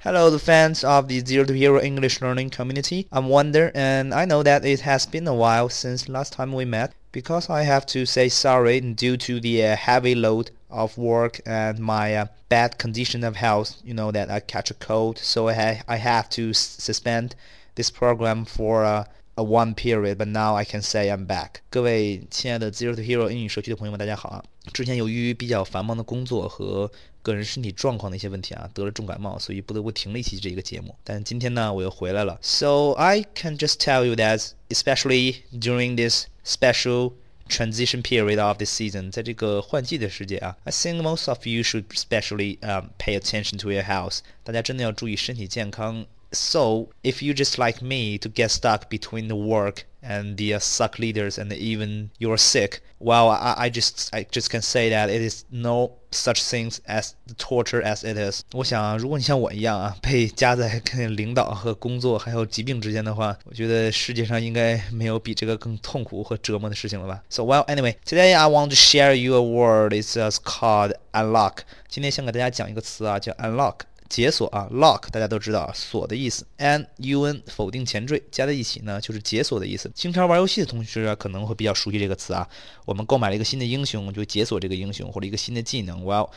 Hello, the fans of the Zero to Hero English learning community. I'm Wonder, and I know that it has been a while since last time we met because I have to say sorry due to the uh, heavy load of work and my uh, bad condition of health. You know that I catch a cold, so I, I have to suspend this program for uh, a one period, but now I can say I'm back. 各位亲爱的 Zero to Hero 英语社区的朋友们，大家好啊！之前由于比较繁忙的工作和 个人身体状况的一些问题啊，得了重感冒，所以不得不停了一期这个节目。但今天呢，我又回来了。So I can just tell you that, especially during this special transition period of this season，在这个换季的时节啊，I think most of you should especially um pay attention to your health。大家真的要注意身体健康。so if you just like me to get stuck between the work and the uh, suck leaders and even you're sick, well, I, I just I just can say that it is no such things as the torture as it is。我想，如果你像我一样啊，被夹在跟领导和工作还有疾病之间的话，我觉得世界上应该没有比这个更痛苦和折磨的事情了吧。So well, anyway, today I want to share you a word. It's just called unlock. 今天想给大家讲一个词啊，叫 unlock。 解锁啊，lock 大家都知道啊，锁的意思，n u n 否定前缀加在一起呢，就是解锁的意思。经常玩游戏的同学可能会比较熟悉这个词啊。我们购买了一个新的英雄，就解锁这个英雄或者一个新的技能。Well，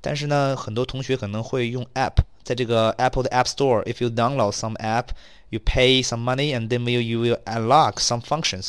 但是呢，很多同学可能会用 app，在这个 Apple 的 App Store，if you download some app，you pay some money，and then will you will unlock some functions。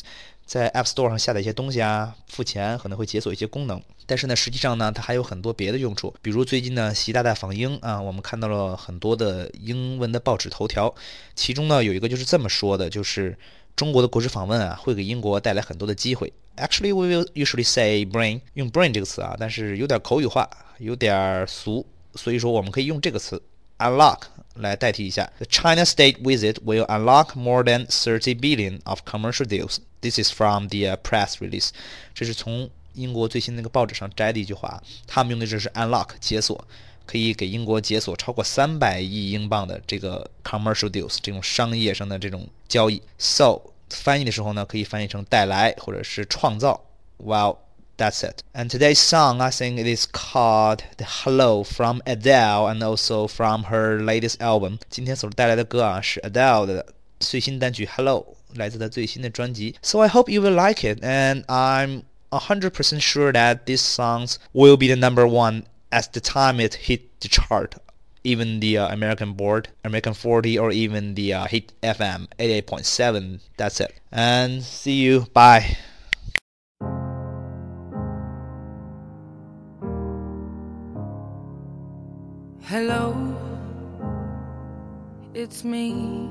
在 App Store 上下载一些东西啊，付钱可能会解锁一些功能。但是呢，实际上呢，它还有很多别的用处。比如最近呢，习大大访英啊，我们看到了很多的英文的报纸头条，其中呢有一个就是这么说的，就是中国的国事访问啊，会给英国带来很多的机会。Actually, we will usually say "brain" 用 "brain" 这个词啊，但是有点口语化，有点俗，所以说我们可以用这个词 unlock 来代替一下。The China state visit will unlock more than 30 billion of commercial deals. This is from the press release。这是从英国最新那个报纸上摘的一句话，他们用的这是 unlock 解锁，可以给英国解锁超过三百亿英镑的这个 commercial deals 这种商业上的这种交易。So 翻译的时候呢，可以翻译成带来或者是创造。Well, that's it. And today's song, I think it is called "The Hello" from Adele, and also from her latest album. 今天所带来的歌啊，是 Adele 的最新单曲《Hello》， 来自她最新的专辑。So I hope you will like it, and I'm 100% sure that these songs will be the number one as the time it hit the chart. Even the uh, American board, American 40, or even the uh, Hit FM 88.7. That's it. And see you. Bye. Hello, it's me.